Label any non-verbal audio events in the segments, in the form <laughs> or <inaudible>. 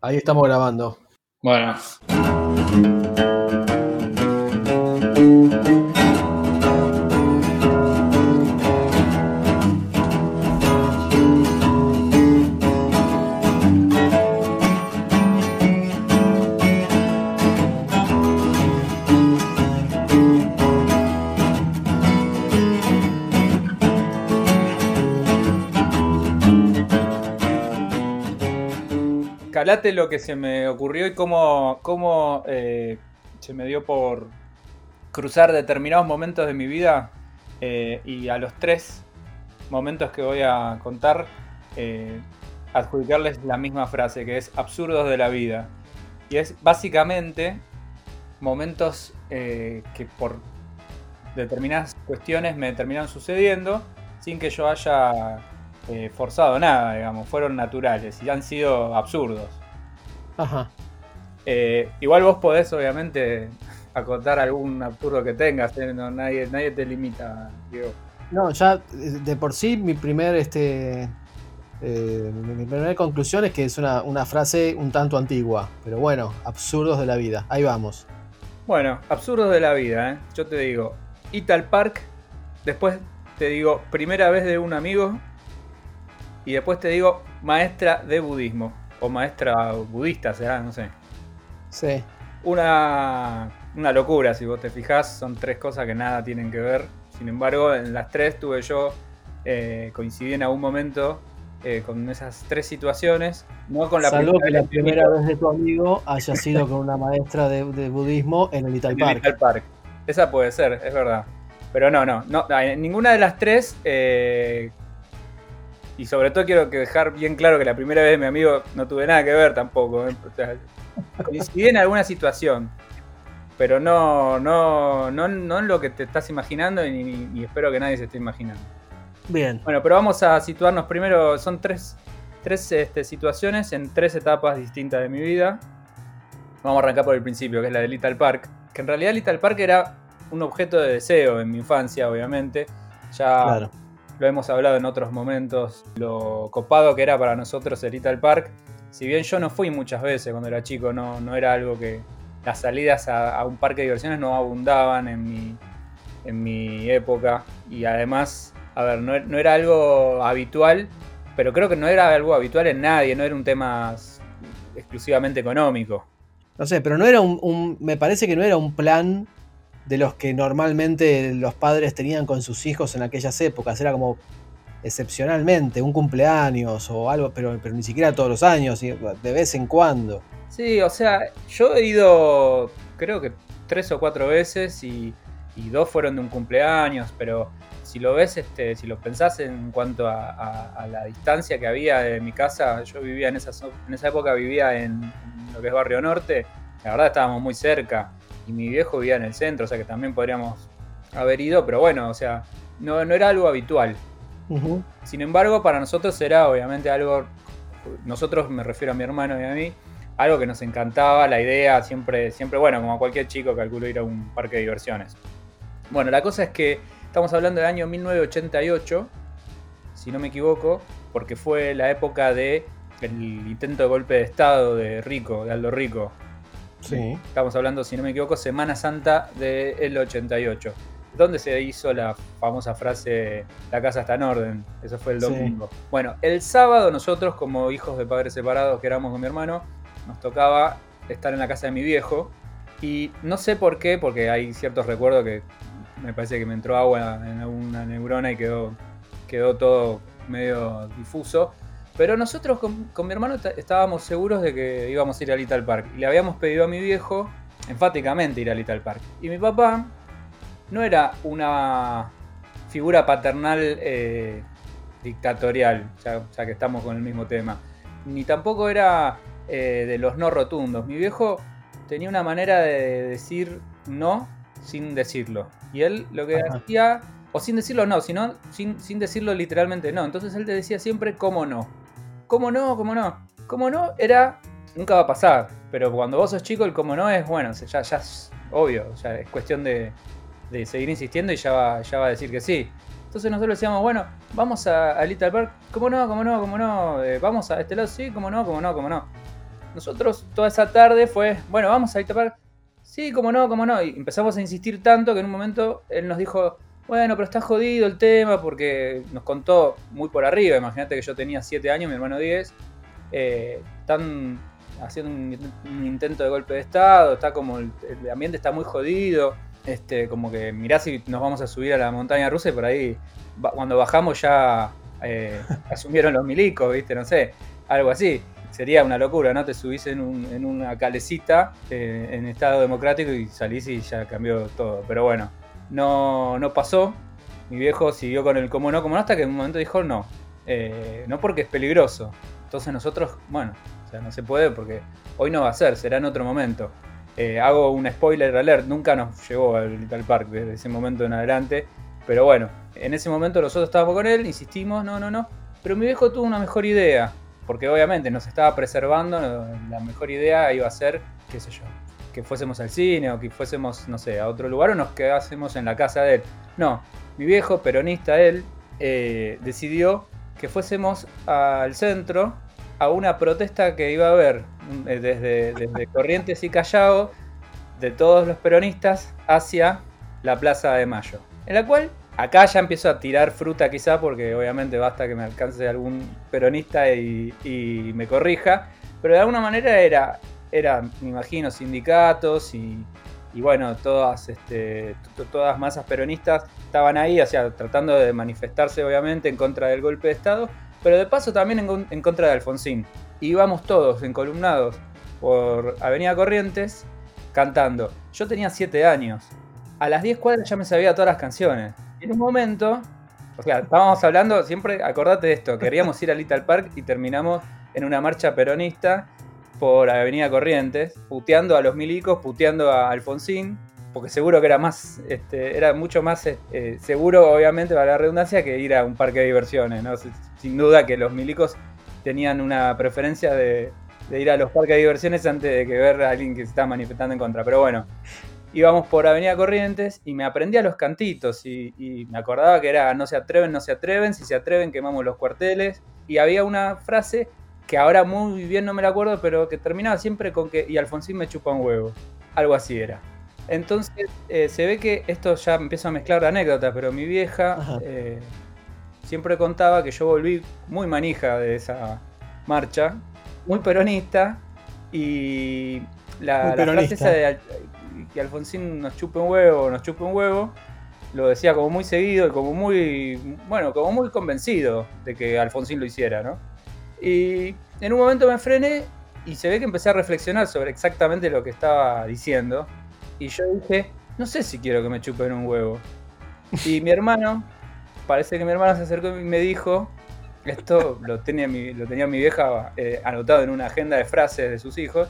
Ahí estamos grabando. Bueno. Lo que se me ocurrió y cómo, cómo eh, se me dio por cruzar determinados momentos de mi vida eh, y a los tres momentos que voy a contar eh, adjudicarles la misma frase que es absurdos de la vida. Y es básicamente momentos que por determinadas cuestiones me terminaron sucediendo sin que yo haya forzado nada, digamos, fueron naturales y han sido absurdos. Ajá. Eh, igual vos podés, obviamente, <laughs> acotar algún absurdo que tengas, ¿eh? nadie, nadie te limita, Diego. No, ya de por sí mi primer este mi primera conclusión es que es una, una, frase un tanto antigua, pero bueno, absurdos de la vida. Ahí vamos. Bueno, absurdos de la vida, ¿eh? Yo te digo, Ital Park, después te digo, primera vez de un amigo, y después te digo maestra de budismo. O maestra budista, será, no sé. Sí. Una, una locura, si vos te fijás, son tres cosas que nada tienen que ver. Sin embargo, en las tres tuve yo, eh, coincidí en algún momento eh, con esas tres situaciones. No con la Salvo que la primera vez de tu amigo haya sido con una maestra de, budismo en el Little Park. Park. Esa puede ser, es verdad. Pero no, no, no ninguna de las tres eh, y sobre todo quiero dejar bien claro que la primera vez mi amigo no tuve nada que ver tampoco. ¿eh? coincidí en alguna situación. Pero no, no, no, no en lo que te estás imaginando y, ni, espero que nadie se esté imaginando. Bien. Bueno, pero vamos a situarnos primero. Son tres, tres este, situaciones en tres etapas distintas de mi vida. Vamos a arrancar por el principio, que es la de Little Park. Que en realidad Little Park era un objeto de deseo en mi infancia, obviamente. Ya claro lo hemos hablado en otros momentos, lo copado que era para nosotros el Little Park. Si bien yo no fui muchas veces cuando era chico, no, no era algo que las salidas a, un parque de diversiones no abundaban en mi, en mi época. Y además, a ver, no, era algo habitual, pero creo que no era algo habitual en nadie, no era un tema exclusivamente económico. No sé, pero no era un, me parece que no era un plan de los que normalmente los padres tenían con sus hijos en aquellas épocas. Era como excepcionalmente, un cumpleaños o algo, pero, pero ni siquiera todos los años, de vez en cuando. Sí, o sea, yo he ido creo que tres o cuatro veces y, dos fueron de un cumpleaños, pero si lo ves, este, si lo pensás en cuanto a, la distancia que había de mi casa, yo vivía en esa, en esa época, vivía en lo que es Barrio Norte, la verdad estábamos muy cerca y mi viejo vivía en el centro, o sea que también podríamos haber ido, pero bueno, o sea, no, no era algo habitual. Sin embargo, para nosotros era obviamente algo, nosotros me refiero a mi hermano y a mí, algo que nos encantaba, la idea, siempre, siempre, bueno, como a cualquier chico calculo ir a un parque de diversiones. Bueno, la cosa es que estamos hablando del año 1988, si no me equivoco, porque fue la época de el intento de golpe de estado de Rico, de Aldo Rico, Sí. Estamos hablando, si no me equivoco, Semana Santa del 88. Donde se hizo la famosa frase La casa está en orden. Eso fue el domingo. Bueno, el sábado nosotros, como hijos de padres separados que éramos con mi hermano, nos tocaba estar en la casa de mi viejo. Y no sé por qué, porque hay ciertos recuerdos que me parece que me entró agua en alguna neurona y quedó, quedó todo medio difuso. Pero nosotros con, mi hermano estábamos seguros de que íbamos a ir a Little Park. Y le habíamos pedido a mi viejo enfáticamente ir a Little Park. Y mi papá no era una figura paternal eh, dictatorial, ya, que estamos con el mismo tema. Ni tampoco era eh, de los no rotundos. Mi viejo tenía una manera de decir no sin decirlo. Y él lo que hacía, o sin decirlo no, sino sin, sin decirlo literalmente no. Entonces él te decía siempre cómo no. ¿Cómo no? ¿Cómo no? ¿Cómo no? Era. Nunca va a pasar. Pero cuando vos sos chico, el cómo no es bueno. Ya, ya es obvio. Ya es cuestión de, seguir insistiendo y ya va, ya va a decir que sí. Entonces nosotros decíamos, bueno, vamos a, Little Park. ¿Cómo no? ¿Cómo no? ¿Cómo no? Eh, vamos a este lado, sí, ¿cómo no? ¿Cómo no? ¿Cómo no? nosotros toda esa tarde fue, bueno, vamos a Park. Sí, como no, como no. Y empezamos a insistir tanto que en un momento él nos dijo, bueno, pero está jodido el tema porque nos contó muy por arriba. Imagínate que yo tenía 7 años, mi hermano 10. Eh, están haciendo un, intento de golpe de Estado, está como el, ambiente está muy jodido. Este, como que mirá si nos vamos a subir a la montaña rusa y por ahí cuando bajamos ya eh, <laughs> asumieron los milicos, ¿viste? No sé, algo así. Sería una locura, ¿no? Te subís en, una calecita eh, en estado democrático y salís y ya cambió todo. Pero bueno, no, no pasó. Mi viejo siguió con el como no, como no, hasta que en un momento dijo no. Eh, no porque es peligroso. Entonces nosotros, bueno, o sea, no se puede porque hoy no va a ser, será en otro momento. hago un spoiler alert, nunca nos llevó al Park desde ese momento en adelante. Pero bueno, en ese momento nosotros estábamos con él, insistimos, no, no, no. Pero mi viejo tuvo una mejor idea, porque obviamente nos estaba preservando, la mejor idea iba a ser, qué sé yo, que fuésemos al cine o que fuésemos, no sé, a otro lugar o nos quedásemos en la casa de él. No, mi viejo, peronista él, eh, decidió que fuésemos al centro a una protesta que iba a haber eh, desde, desde <laughs> Corrientes y Callao de todos los peronistas hacia la Plaza de Mayo. En la cual Acá ya empiezo a tirar fruta quizá porque obviamente basta que me alcance algún peronista y, me corrija, pero de alguna manera era, era me imagino, sindicatos y, bueno, todas, este, todas masas peronistas estaban ahí, o sea, tratando de manifestarse obviamente en contra del golpe de Estado, pero de paso también en, en contra de Alfonsín. Íbamos todos encolumnados por Avenida Corrientes cantando. Yo tenía 7 años. A las 10 cuadras ya me sabía todas las canciones. En un momento, o sea, estábamos hablando, siempre acordate de esto, queríamos ir a Little Park y terminamos en una marcha peronista por Avenida Corrientes, puteando a los milicos, puteando a Alfonsín, porque seguro que era más, este, era mucho más eh, seguro, obviamente, para la redundancia, que ir a un parque de diversiones, ¿no? Sin duda que los milicos tenían una preferencia de, de ir a los parques de diversiones antes de que ver a alguien que se está manifestando en contra. Pero bueno, íbamos por Avenida Corrientes y me aprendía los cantitos y, me acordaba que era no se atreven, no se atreven, si se atreven quemamos los cuarteles y había una frase que ahora muy bien no me la acuerdo, pero que terminaba siempre con que y Alfonsín me chupa un huevo, algo así era. Entonces eh, se ve que esto ya empiezo a mezclar anécdotas, pero mi vieja eh, siempre contaba que yo volví muy manija de esa marcha, muy peronista y la, la frase esa de que Alfonsín nos chupe un huevo, nos chupe un huevo, lo decía como muy seguido y como muy, bueno, como muy convencido de que Alfonsín lo hiciera, ¿no? Y en un momento me frené y se ve que empecé a reflexionar sobre exactamente lo que estaba diciendo. Y yo dije, no sé si quiero que me chupen un huevo. Y mi hermano, parece que mi hermano se acercó y me dijo, esto lo tenía mi, lo tenía mi vieja eh, anotado en una agenda de frases de sus hijos,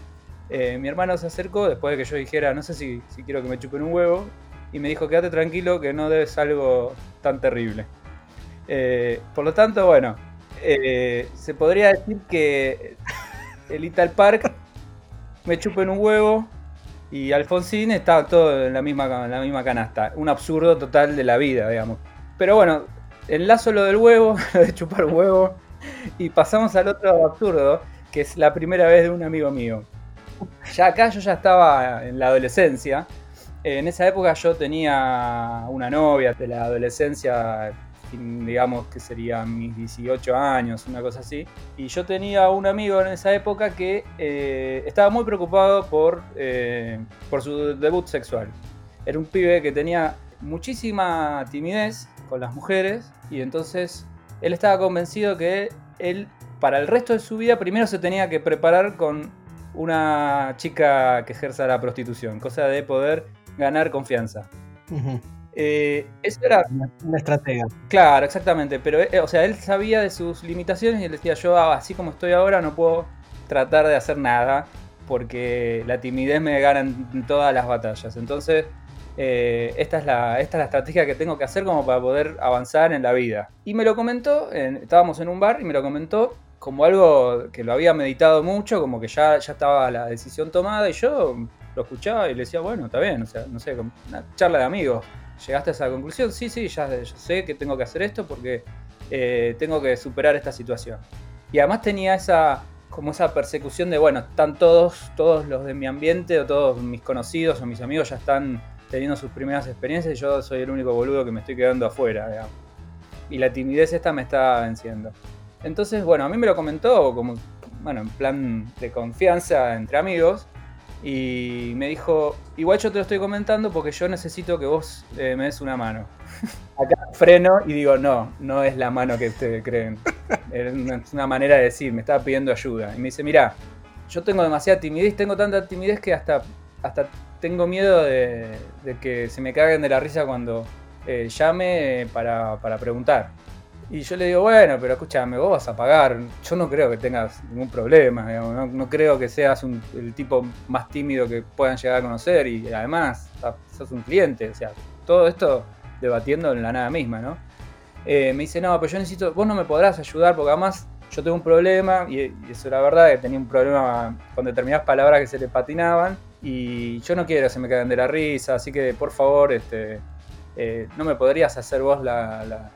eh, mi hermano se acercó después de que yo dijera, no sé si, quiero que me chupen un huevo, y me dijo, quédate tranquilo que no debes algo tan terrible. Eh, por lo tanto, bueno, eh, se podría decir que el Ital Park me chupen un huevo y Alfonsín está todo en la misma, la misma canasta. Un absurdo total de la vida, digamos. Pero bueno, enlazo lo del huevo, <laughs> lo de chupar un huevo, y pasamos al otro absurdo, que es la primera vez de un amigo mío. Ya acá yo ya estaba en la adolescencia. En esa época yo tenía una novia de la adolescencia, digamos que serían mis 18 años, una cosa así. Y yo tenía un amigo en esa época que eh, estaba muy preocupado por, eh, por su debut sexual. Era un pibe que tenía muchísima timidez con las mujeres y entonces él estaba convencido que él para el resto de su vida primero se tenía que preparar con una chica que ejerza la prostitución, cosa de poder ganar confianza. Eh, eso era una estrategia. Claro, exactamente. Pero, eh, o sea, él sabía de sus limitaciones y él decía: Yo, ah, así como estoy ahora, no puedo tratar de hacer nada porque la timidez me gana en todas las batallas. Entonces, eh, esta, es la, esta es la estrategia que tengo que hacer como para poder avanzar en la vida. Y me lo comentó, estábamos en un bar y me lo comentó como algo que lo había meditado mucho, como que ya, ya estaba la decisión tomada y yo lo escuchaba y le decía, bueno, está bien, o sea, no sé, una charla de amigos. ¿Llegaste a esa conclusión? Sí, sí, ya, sé que tengo que hacer esto porque eh, tengo que superar esta situación. Y además tenía esa, como esa persecución de, bueno, están todos, todos los de mi ambiente o todos mis conocidos o mis amigos ya están teniendo sus primeras experiencias y yo soy el único boludo que me estoy quedando afuera, digamos. Y la timidez esta me está venciendo. Entonces, bueno, a mí me lo comentó como, bueno, en plan de confianza entre amigos. Y me dijo, igual yo te lo estoy comentando porque yo necesito que vos eh, me des una mano. <laughs> Acá freno y digo, no, no es la mano que ustedes creen. <laughs> Es una manera de decir, me estaba pidiendo ayuda. Y me dice, mira, yo tengo demasiada timidez, tengo tanta timidez que hasta, hasta tengo miedo de, que se me caguen de la risa cuando eh, llame para, preguntar. Y yo le digo, bueno, pero escúchame, vos vas a pagar. Yo no creo que tengas ningún problema, no, creo que seas el tipo más tímido que puedan llegar a conocer y además sos un cliente. O sea, todo esto debatiendo en la nada misma, ¿no? Eh, me dice, no, pero yo necesito, vos no me podrás ayudar porque además yo tengo un problema, y, eso era verdad, que tenía un problema con determinadas palabras que se le patinaban, y yo no quiero que se me caigan de la risa, así que por favor, este, eh, no me podrías hacer vos la,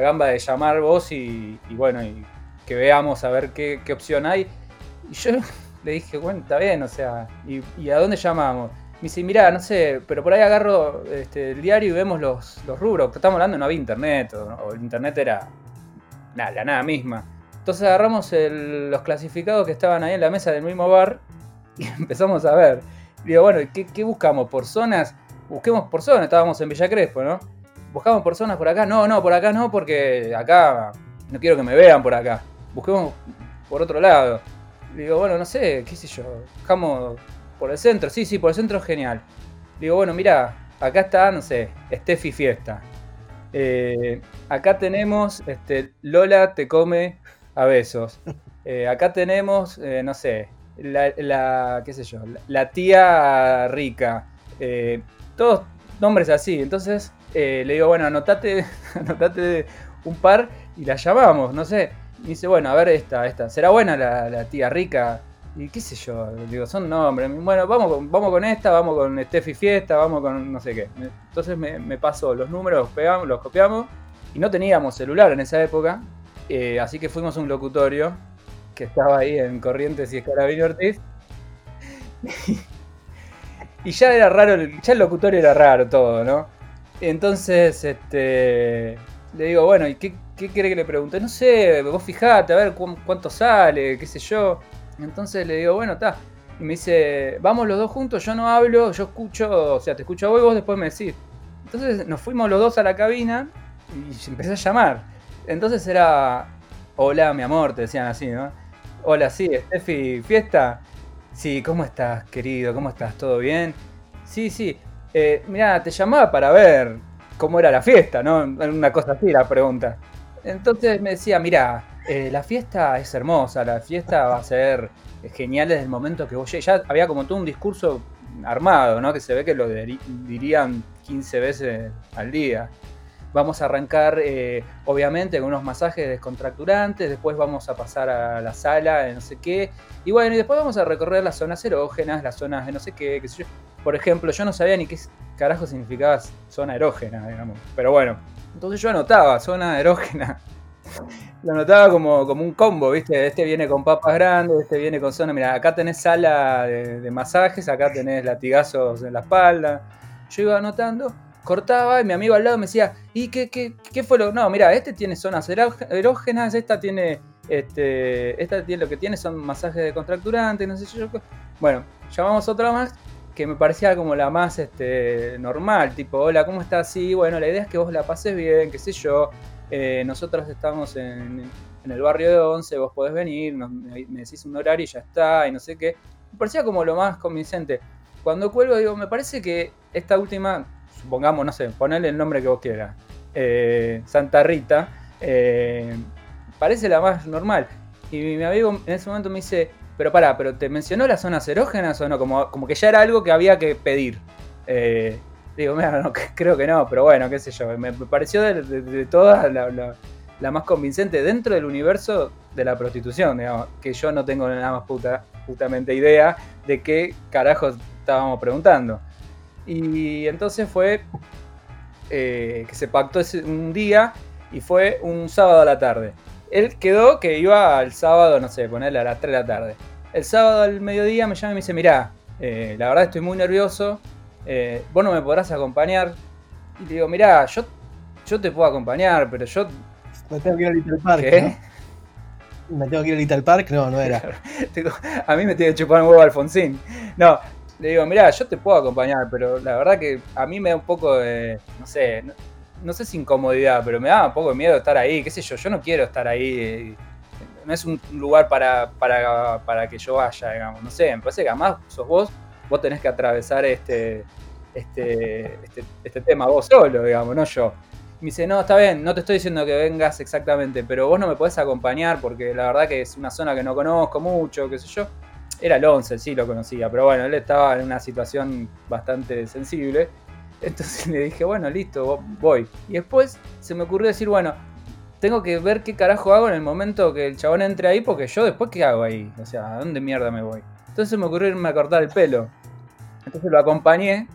gamba de llamar vos y, bueno, y que veamos a ver qué, opción hay. Y yo <laughs> le dije, bueno, está bien, o sea, ¿y, a dónde llamamos? Me dice, mirá, no sé, pero por ahí agarro este, el diario y vemos los, los rubros. Estamos hablando, no había internet, o, el internet era nada, la nada misma. Entonces agarramos los clasificados que estaban ahí en la mesa del mismo bar <laughs> y empezamos a ver. digo, bueno, ¿qué, buscamos? ¿Por zonas? Busquemos por zonas, estábamos en Villa Crespo, ¿no? ¿Buscamos por zonas por acá? No, no, por acá no, porque acá no quiero que me vean por acá. Busquemos por otro lado. digo, bueno, no sé, qué sé yo. Buscamos por el centro, sí, sí, por el centro es genial. Digo, bueno, mira, acá está, no sé, Steffi Fiesta. Eh, acá tenemos este, Lola te come a besos. Eh, acá tenemos, eh, no sé, la, qué sé yo, la, tía rica. todos nombres así. Entonces le digo, bueno, anotate, <laughs> anotate un par y la llamamos, no sé. Y dice, bueno, a ver esta, esta. ¿Será buena la, tía rica? Y qué sé yo, digo, son nombres. Bueno, vamos con, vamos con esta, vamos con Steffi Fiesta, vamos con no sé qué. Entonces me, pasó los números, los, pegamos, los copiamos y no teníamos celular en esa época. Eh, así que fuimos a un locutorio que estaba ahí en Corrientes y Escarabino Ortiz. <laughs> y ya era raro, ya el locutorio era raro todo, ¿no? Entonces, este, le digo, bueno, ¿y qué, qué quiere que le pregunte? No sé, vos fijate, a ver cuánto sale, qué sé yo. Entonces le digo, bueno, está. Y me dice, vamos los dos juntos, yo no hablo, yo escucho, o sea, te escucho a vos y vos después me decís. Entonces nos fuimos los dos a la cabina y empecé a llamar. Entonces era, hola mi amor, te decían así, ¿no? Hola, sí, Steffi, fiesta. Sí, ¿cómo estás, querido? ¿Cómo estás? ¿Todo bien? Sí, sí. Eh, mira, te llamaba para ver cómo era la fiesta, ¿no? Una cosa así la pregunta. Entonces me decía, mira, eh, la fiesta es hermosa, la fiesta va a ser genial desde el momento que vos. Ya había como todo un discurso armado, ¿no? Que se ve que lo dirían 15 veces al día. Vamos a arrancar, eh, obviamente, con unos masajes descontracturantes, después vamos a pasar a la sala de no sé qué, y bueno, y después vamos a recorrer las zonas erógenas, las zonas de no sé qué, yo. Por ejemplo, yo no sabía ni qué carajo significaba zona erógena, digamos, pero bueno, entonces yo anotaba zona erógena <laughs> lo notaba como, como un combo, ¿viste? Este viene con papas grandes, este viene con zona. Mira, acá tenés sala de, masajes, acá tenés latigazos en la espalda. Yo iba anotando, cortaba y mi amigo al lado me decía, ¿y qué, qué, qué fue lo.? No, mira, este tiene zonas erógenas, esta tiene. Este, esta tiene lo que tiene son masajes de contracturante, no sé yo. Bueno, llamamos otra más que me parecía como la más este, normal, tipo, hola, ¿cómo estás? Sí, bueno, la idea es que vos la pases bien, qué sé yo. Eh, nosotros estamos en, el barrio de Once, vos podés venir, me, decís un horario y ya está, y no sé qué. Me parecía como lo más convincente. Cuando cuelgo, digo, me parece que esta última, supongamos, no sé, ponele el nombre que vos quieras, eh, Santa Rita, eh, parece la más normal. Y mi amigo en ese momento me dice, pero pará, ¿pero te mencionó las zonas erógenas o no? Como, como que ya era algo que había que pedir. Digo, mira, no, <laughs> creo que no, pero bueno, qué sé yo. Me, pareció de, todas la, más convincente dentro del universo de la prostitución, digamos, que yo no tengo nada más puta, putamente idea de qué carajos estábamos preguntando. Y entonces fue eh, que se pactó ese, un día y fue un sábado a la tarde. él quedó que iba el sábado, no sé, ponerle a las 3 de la tarde. El sábado al mediodía me llama y me dice, mirá, eh, la verdad estoy muy nervioso, eh, vos no me podrás acompañar. Y le digo, mirá, yo, yo te puedo acompañar, pero yo... Me tengo que ir al Little Park. ¿Qué? ¿Me tengo que ir al Little Park? No, no era. <laughs> a mí me tiene que chupar un huevo Alfonsín. No, le digo, mirá, yo te puedo acompañar, pero la verdad que a mí me da un poco de, no sé, no, sé si incomodidad, pero me da un poco de miedo estar ahí, qué sé yo, yo no quiero estar ahí, eh, no es un lugar para, para, para que yo vaya, digamos, no sé, me parece que además sos vos, vos tenés que atravesar este, este, este, este tema vos solo, digamos, no yo. me dice, no, está bien, no te estoy diciendo que vengas exactamente, pero vos no me podés acompañar porque la verdad que es una zona que no conozco mucho, qué sé yo. Era el 11, sí lo conocía, pero bueno, él estaba en una situación bastante sensible. Entonces <laughs> le dije, bueno, listo, voy. Y después se me ocurrió decir, bueno, tengo que ver qué carajo hago en el momento que el chabón entre ahí, porque yo después qué hago ahí. O sea, ¿a dónde mierda me voy? Entonces me ocurrió irme a cortar el pelo. Entonces lo acompañé.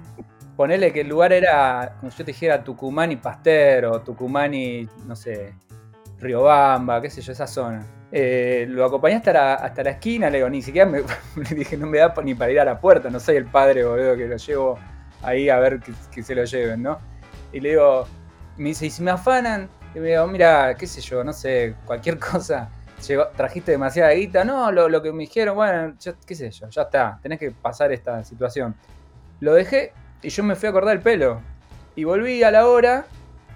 Ponele que el lugar era, como yo te dijera, Tucumán y Pasteur, o Tucumán y, no sé, Riobamba, qué sé yo, esa zona. Eh, lo acompañé hasta la, hasta la esquina, le digo, ni siquiera me, <laughs> le dije, no me da ni para ir a la puerta, no soy el padre, boludo, que lo llevo ahí a ver que, se lo lleven, ¿no? Y le digo, me dice, ¿y si me afanan? Y me digo, mira, qué sé yo, no sé, cualquier <laughs> cosa. trajiste demasiada guita, no, lo, que me dijeron, bueno, qué sé yo, ya está, tenés que pasar esta situación. Lo dejé y yo me fui a cortar el pelo. Y volví a la hora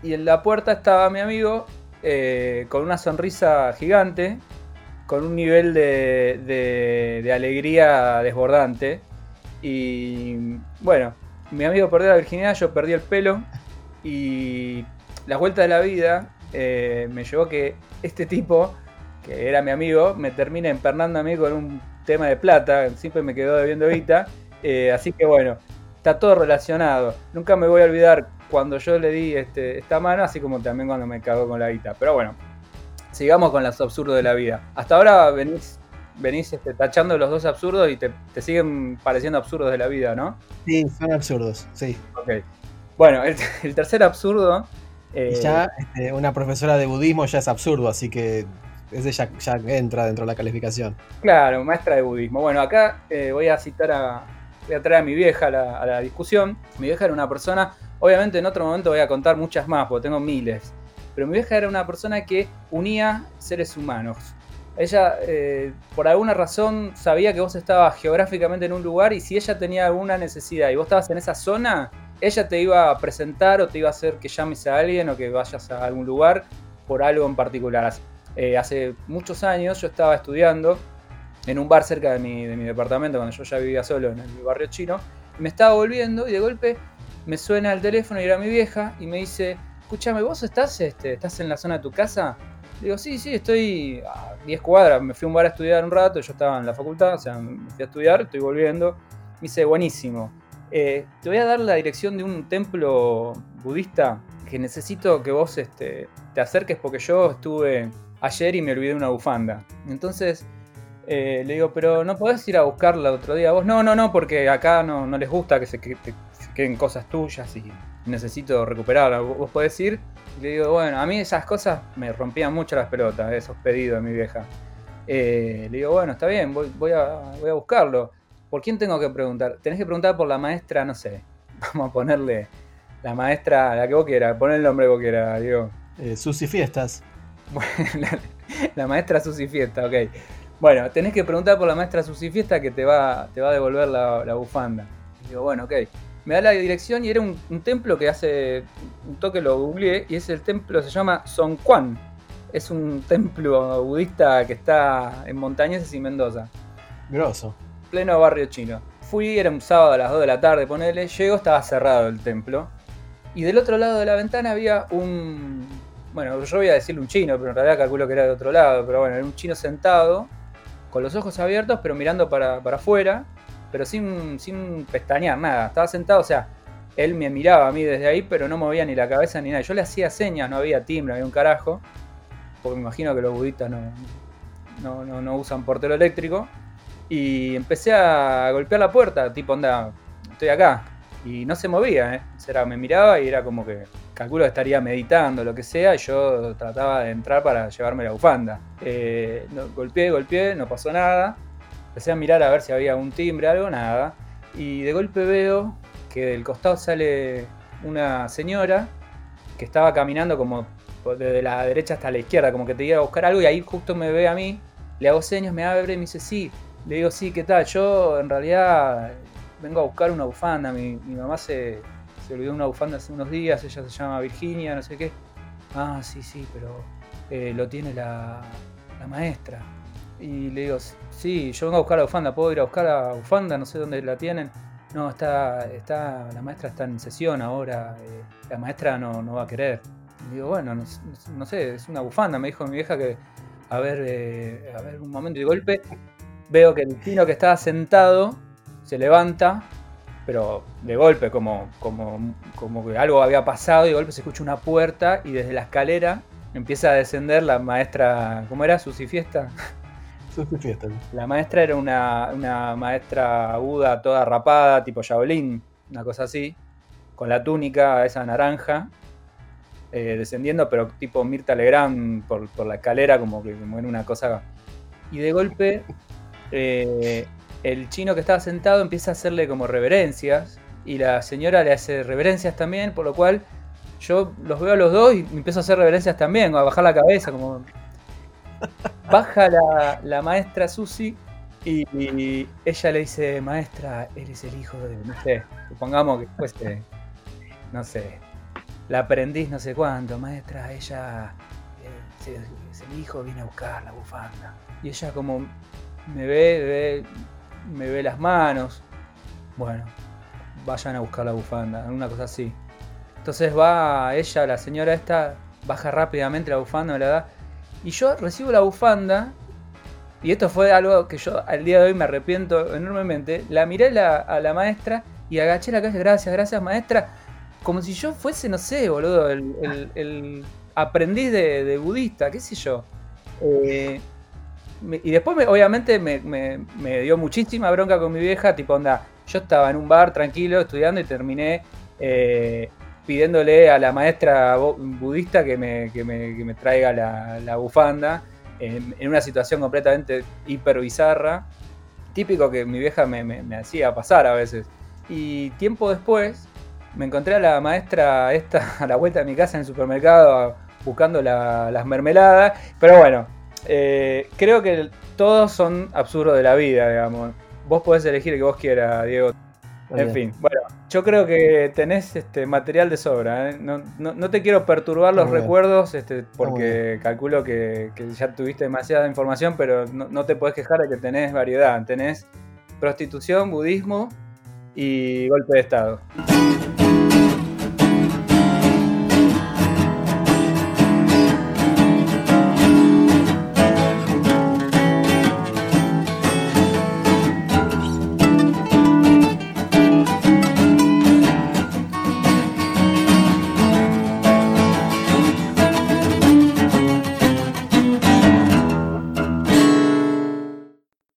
y en la puerta estaba mi amigo eh, con una sonrisa gigante, con un nivel de, alegría desbordante. Y bueno, mi amigo perdió la virginidad, yo perdí el pelo. Y la vuelta de la vida eh, me llevó que este tipo, que era mi amigo, me termina empernando a mí con un tema de plata. Siempre me quedó debiendo guita. Eh, así que bueno, está todo relacionado. Nunca me voy a olvidar cuando yo le di este, esta mano, así como también cuando me cagó con la guita. Pero bueno, sigamos con los absurdos de la vida. Hasta ahora venís, venís este, tachando los dos absurdos y te, siguen pareciendo absurdos de la vida, ¿no? Sí, son absurdos, sí. Ok. Bueno, el, <laughs> tercer absurdo. Eh, ya este, una profesora de budismo ya es absurdo, así que ese ya, entra dentro de la calificación. Claro, maestra de budismo. Bueno, acá eh, voy a citar a. Voy a traer a mi vieja a la discusión. Mi vieja era una persona Obviamente en otro momento voy a contar muchas más, porque tengo miles. Pero mi vieja era una persona que unía seres humanos. Ella, eh, por alguna razón, sabía que vos estabas geográficamente en un lugar y si ella tenía alguna necesidad y vos estabas en esa zona, ella te iba a presentar o te iba a hacer que llames a alguien o que vayas a algún lugar por algo en particular. Eh, hace muchos años yo estaba estudiando en un bar cerca de mi, de mi departamento, cuando yo ya vivía solo en el barrio chino, me estaba volviendo y de golpe me suena el teléfono y era mi vieja y me dice, escúchame, ¿vos estás, este, estás en la zona de tu casa? digo, sí, sí, estoy a 10 cuadras, me fui a un bar a estudiar un rato, yo estaba en la facultad, o sea, me fui a estudiar, estoy volviendo. Me dice, buenísimo, eh, te voy a dar la dirección de un templo budista que necesito que vos este, te acerques porque yo estuve ayer y me olvidé una bufanda. Entonces eh, le digo, pero no podés ir a buscarla otro día vos. No, no, no, porque acá no, no les gusta que se, queden cosas tuyas y necesito recuperarla. Vos podés ir. Y le digo, bueno, a mí esas cosas me rompían mucho las pelotas, esos pedidos de mi vieja. Eh, le digo, bueno, está bien, voy, voy, a, voy a buscarlo. ¿Por quién tengo que preguntar? Tenés que preguntar por la maestra, no sé. <laughs> Vamos a ponerle la maestra, la que vos quieras, poner el nombre que vos quieras, digo. Eh, Susi Fiestas. <laughs> la, maestra Susi Fiesta, ok. Bueno, tenés que preguntar por la maestra Susi Fiesta que te va, te va a devolver la, la bufanda. digo, bueno, ok me da la dirección y era un, templo que hace un toque lo googleé y es el templo, se llama Son Quan. Es un templo budista que está en Montañeses y Mendoza. Grosso. Pleno barrio chino. Fui, era un sábado a las 2 de la tarde, ponele, llego, estaba cerrado el templo. Y del otro lado de la ventana había un. Bueno, yo voy a decirle un chino, pero en realidad calculo que era de otro lado. Pero bueno, era un chino sentado, con los ojos abiertos, pero mirando para, para afuera pero sin, sin pestañear, nada. Estaba sentado, o sea, él me miraba a mí desde ahí, pero no movía ni la cabeza ni nada. Yo le hacía señas, no había timbre, había un carajo. Porque me imagino que los budistas no, no, usan portero eléctrico. Y empecé a golpear la puerta, tipo, onda, estoy acá. Y no se movía, ¿eh? Sea, me miraba y era como que calculo que estaría meditando, lo que sea, y yo trataba de entrar para llevarme la bufanda. Eh, golpeé, golpeé, no pasó nada. Empecé a mirar a ver si había un timbre, algo, nada. Y de golpe veo que del costado sale una señora que estaba caminando como desde la derecha hasta la izquierda, como que te iba a buscar algo y ahí justo me ve a mí, le hago señas, me abre y me dice, sí, le digo, sí, ¿qué tal? Yo en realidad vengo a buscar una bufanda, mi, mamá se, se olvidó una bufanda hace unos días, ella se llama Virginia, no sé qué. Ah, sí, sí, pero eh, lo tiene la, la maestra. Y le digo, sí, yo vengo a buscar la bufanda, ¿puedo ir a buscar la bufanda? No sé dónde la tienen. No, está, está, la maestra está en sesión ahora, eh, la maestra no, no, va a querer. Y digo, bueno, no, sé, es una bufanda, me dijo mi vieja que, a ver, eh, a ver, un momento de golpe, veo que el chino que estaba sentado se levanta, pero de golpe, como, como, como que algo había pasado, y de golpe se escucha una puerta y desde la escalera empieza a descender la maestra, ¿cómo era? Susi Fiesta. La maestra era una, maestra aguda, toda rapada, tipo Shaolin, una cosa así, con la túnica esa naranja, eh, descendiendo, pero tipo Mirta Legrand por, la escalera, como que como una cosa. Y de golpe, eh, el chino que estaba sentado empieza a hacerle como reverencias, y la señora le hace reverencias también, por lo cual yo los veo a los dos y empiezo a hacer reverencias también, a bajar la cabeza, como Baja la, maestra Susi y, ella le dice, maestra, eres el hijo de, no sé, supongamos que fuese, no sé, la aprendiz no sé cuánto, maestra, ella eh, es el hijo, viene a buscar la bufanda. Y ella como me ve, me ve las manos, bueno, vayan a buscar la bufanda, una cosa así. Entonces va ella, la señora esta, baja rápidamente la bufanda, me la da y yo recibo la bufanda, y esto fue algo que yo al día de hoy me arrepiento enormemente. La miré a la maestra y agaché la cabeza, gracias, gracias maestra. Como si yo fuese, no sé, boludo, el, aprendiz de, budista, qué sé yo. Eh, y después, obviamente, me, dio muchísima bronca con mi vieja, tipo, onda, yo estaba en un bar tranquilo estudiando y terminé eh, pidiéndole a la maestra budista que me, me, traiga la, bufanda en, una situación completamente hiper bizarra, típico que mi vieja me, hacía pasar a veces. Y tiempo después me encontré a la maestra esta <laughs> a la vuelta de mi casa en el supermercado buscando las mermeladas, pero bueno, eh, creo que todos son absurdos de la vida, digamos. Vos podés elegir el que vos quieras, Diego. En fin, bueno, yo creo que tenés este material de sobra. ¿eh? No, te quiero perturbar los recuerdos este, porque calculo que, ya tuviste demasiada información, pero no, te podés quejar de que tenés variedad. Tenés prostitución, budismo y golpe de Estado.